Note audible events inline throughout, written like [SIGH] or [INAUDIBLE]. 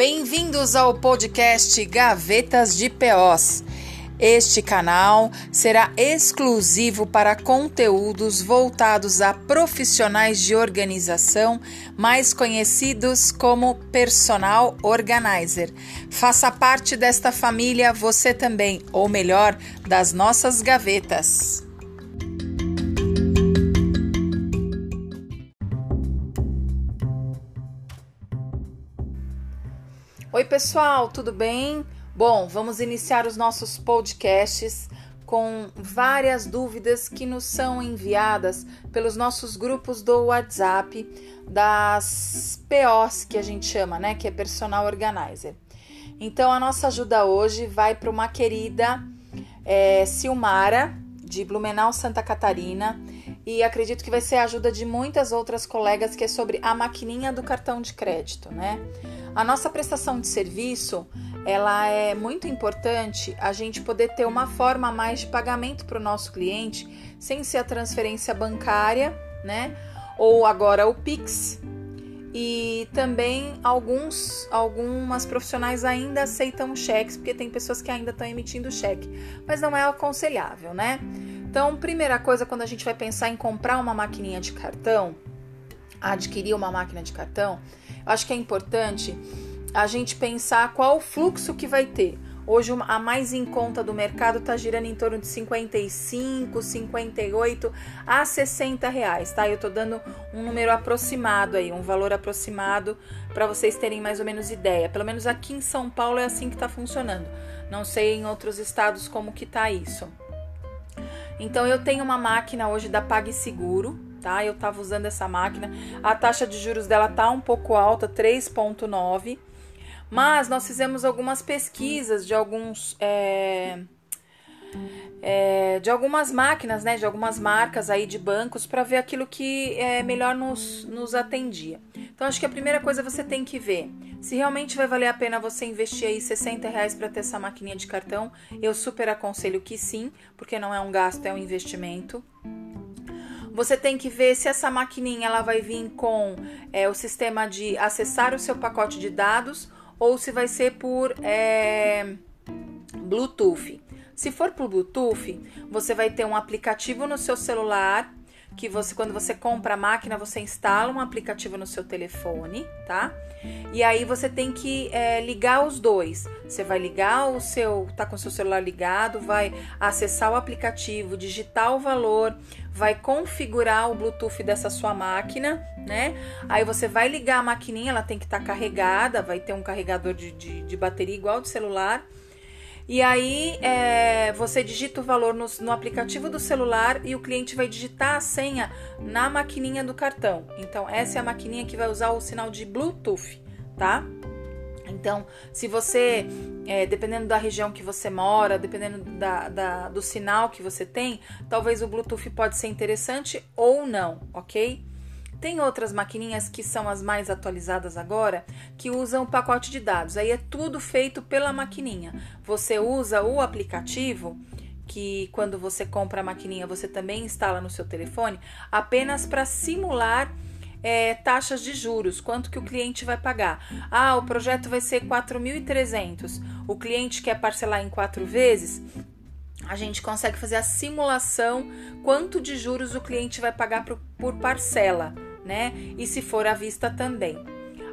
Bem-vindos ao podcast Gavetas de POs. Este canal será exclusivo para conteúdos voltados a profissionais de organização, mais conhecidos como personal organizer. Faça parte desta família você também, ou melhor, das nossas gavetas. Oi, pessoal, tudo bem? Bom, vamos iniciar os nossos podcasts com várias dúvidas que nos são enviadas pelos nossos grupos do WhatsApp das POs que a gente chama, né, que é Personal Organizer. Então, a nossa ajuda hoje vai para uma querida é, Silmara, de Blumenau, Santa Catarina, e acredito que vai ser a ajuda de muitas outras colegas, que é sobre a maquininha do cartão de crédito, né? A nossa prestação de serviço, ela é muito importante a gente poder ter uma forma a mais de pagamento para o nosso cliente, sem ser a transferência bancária, né? Ou agora o Pix. E também alguns, algumas profissionais ainda aceitam cheques, porque tem pessoas que ainda estão emitindo cheque, mas não é aconselhável, né? Então, primeira coisa, quando a gente vai pensar em comprar uma maquininha de cartão, adquirir uma máquina de cartão, acho que é importante a gente pensar qual o fluxo que vai ter. Hoje a mais em conta do mercado está girando em torno de 55, 58 a 60 reais, tá? Eu tô dando um número aproximado aí, um valor aproximado para vocês terem mais ou menos ideia. Pelo menos aqui em São Paulo é assim que está funcionando. Não sei em outros estados como que tá isso. Então eu tenho uma máquina hoje da PagSeguro, tá? Eu tava usando essa máquina. A taxa de juros dela tá um pouco alta, 3.9. Mas nós fizemos algumas pesquisas de alguns é, é, de algumas máquinas, né, de algumas marcas aí de bancos para ver aquilo que é, melhor nos, nos atendia. Então acho que a primeira coisa você tem que ver se realmente vai valer a pena você investir aí 60 reais para ter essa maquininha de cartão. Eu super aconselho que sim, porque não é um gasto, é um investimento. Você tem que ver se essa maquininha ela vai vir com é, o sistema de acessar o seu pacote de dados ou se vai ser por é, Bluetooth. Se for por Bluetooth, você vai ter um aplicativo no seu celular que você, quando você compra a máquina, você instala um aplicativo no seu telefone, tá? E aí você tem que é, ligar os dois. Você vai ligar o seu, tá com o seu celular ligado, vai acessar o aplicativo, digitar o valor, vai configurar o Bluetooth dessa sua máquina, né? Aí você vai ligar a maquininha, ela tem que estar tá carregada, vai ter um carregador de, de, de bateria igual do celular e aí é, você digita o valor no, no, aplicativo do celular e o cliente vai digitar a senha na maquininha do cartão. Então, essa é a maquininha que vai usar o sinal de Bluetooth, tá? Então, se você, é, dependendo da região que você mora, dependendo da, da, do sinal que você tem, talvez o Bluetooth pode ser interessante ou não, ok? Tem outras maquininhas que são as mais atualizadas agora, que usam o pacote de dados. Aí é tudo feito pela maquininha. Você usa o aplicativo que quando você compra a maquininha você também instala no seu telefone, apenas para simular é, taxas de juros, quanto que o cliente vai pagar. Ah, o projeto vai ser 4.300. O cliente quer parcelar em quatro vezes. A gente consegue fazer a simulação quanto de juros o cliente vai pagar por, por parcela né? E se for à vista também.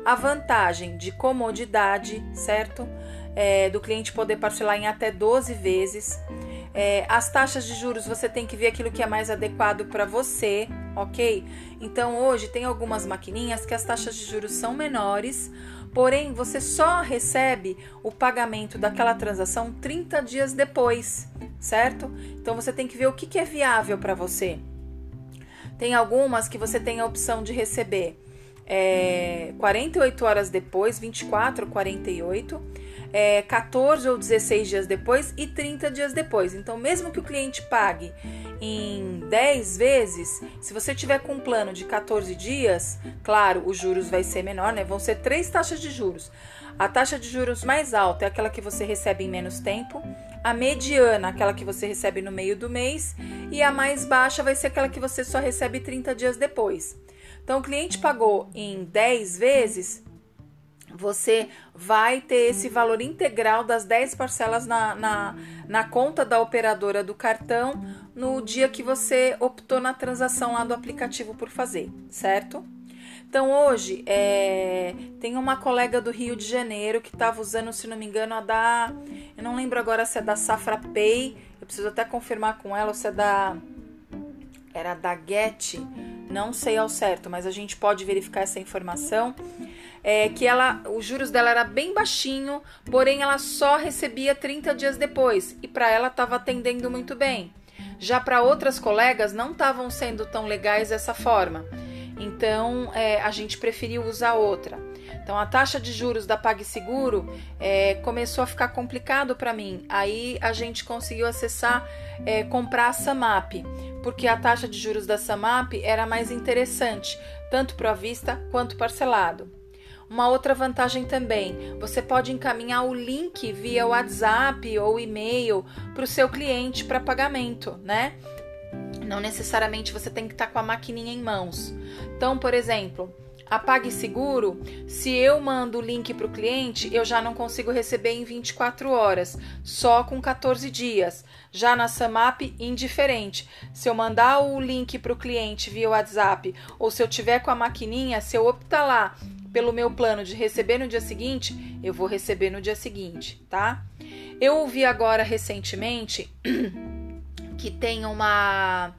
A vantagem de comodidade, certo? É, do cliente poder parcelar em até 12 vezes. É, as taxas de juros você tem que ver aquilo que é mais adequado para você, ok? Então hoje tem algumas maquininhas que as taxas de juros são menores, porém você só recebe o pagamento daquela transação 30 dias depois, certo? Então você tem que ver o que, que é viável para você. Tem algumas que você tem a opção de receber é, 48 horas depois, 24 ou 48, é, 14 ou 16 dias depois e 30 dias depois. Então, mesmo que o cliente pague em 10 vezes, se você tiver com um plano de 14 dias, claro, os juros vai ser menor, né? Vão ser três taxas de juros. A taxa de juros mais alta é aquela que você recebe em menos tempo, a mediana, aquela que você recebe no meio do mês, e a mais baixa vai ser aquela que você só recebe 30 dias depois. Então, o cliente pagou em 10 vezes, você vai ter esse valor integral das 10 parcelas na, na, na, conta da operadora do cartão no dia que você optou na transação lá do aplicativo por fazer, certo? Então hoje é, tem uma colega do Rio de Janeiro que estava usando, se não me engano, a da. Eu não lembro agora se é da Safra Pay. Eu preciso até confirmar com ela se é da. Era da Get. Não sei ao certo, mas a gente pode verificar essa informação. É, que ela, os juros dela era bem baixinho, porém ela só recebia 30 dias depois e para ela estava atendendo muito bem. Já para outras colegas não estavam sendo tão legais dessa forma. Então é, a gente preferiu usar outra. Então a taxa de juros da PagSeguro é, começou a ficar complicado para mim. Aí a gente conseguiu acessar, é, comprar a Samap, porque a taxa de juros da Samap era mais interessante, tanto para vista quanto parcelado. Uma outra vantagem também, você pode encaminhar o link via WhatsApp ou e-mail para o seu cliente para pagamento, né? Não necessariamente você tem que estar tá com a maquininha em mãos. Então, por exemplo, a PagSeguro, se eu mando o link para o cliente, eu já não consigo receber em 24 horas, só com 14 dias. Já na Samap, indiferente. Se eu mandar o link para o cliente via WhatsApp ou se eu tiver com a maquininha, se eu optar lá pelo meu plano de receber no dia seguinte, eu vou receber no dia seguinte, tá? Eu ouvi agora recentemente [CLEARS THROAT] que tem uma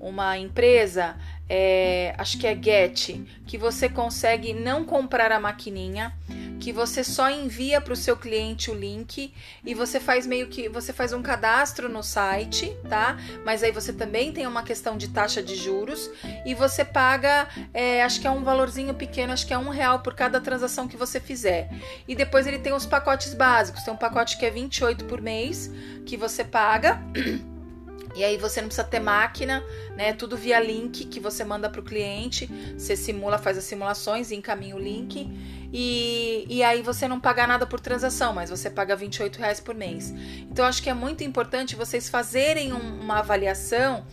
uma empresa, é, acho que é Get, que você consegue não comprar a maquininha, que você só envia para o seu cliente o link e você faz meio que você faz um cadastro no site, tá? Mas aí você também tem uma questão de taxa de juros e você paga, é, acho que é um valorzinho pequeno, acho que é um real por cada transação que você fizer. E depois ele tem os pacotes básicos, tem um pacote que é 28 por mês que você paga. [CLEARS THROAT] E aí você não precisa ter máquina, né? Tudo via link que você manda para o cliente. Você simula, faz as simulações encaminha o link. E, e aí você não paga nada por transação, mas você paga 28 reais por mês. Então acho que é muito importante vocês fazerem um, uma avaliação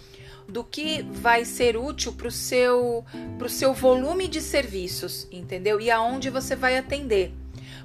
do que vai ser útil para o seu, pro seu volume de serviços, entendeu? E aonde você vai atender.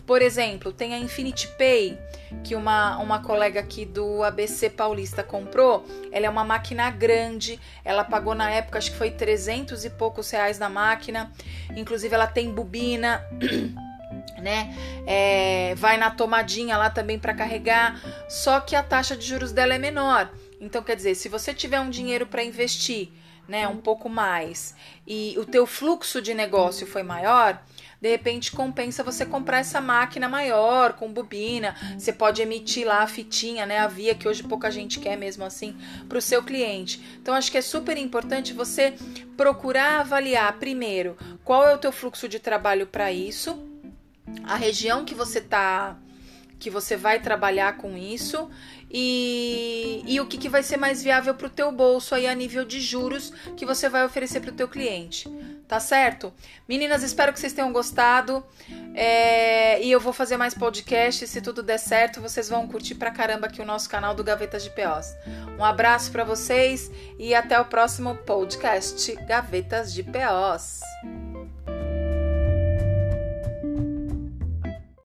Por exemplo, tem a Infinity Pay, que uma, uma colega aqui do ABC Paulista comprou. Ela é uma máquina grande, ela pagou na época, acho que foi 300 e poucos reais na máquina. Inclusive, ela tem bobina. [CLEARS THROAT] né? É, vai na tomadinha lá também para carregar, só que a taxa de juros dela é menor. Então, quer dizer, se você tiver um dinheiro para investir, né, um pouco mais, e o teu fluxo de negócio foi maior, de repente compensa você comprar essa máquina maior, com bobina. Você pode emitir lá a fitinha, né? A via que hoje pouca gente quer mesmo assim para o seu cliente. Então acho que é super importante você procurar avaliar primeiro qual é o teu fluxo de trabalho para isso, a região que você tá que você vai trabalhar com isso e, e o que, que vai ser mais viável para o teu bolso aí a nível de juros que você vai oferecer para o teu cliente. Tá certo? Meninas, espero que vocês tenham gostado. É, e eu vou fazer mais podcasts. Se tudo der certo, vocês vão curtir pra caramba aqui o nosso canal do Gavetas de POs. Um abraço para vocês e até o próximo podcast Gavetas de POs.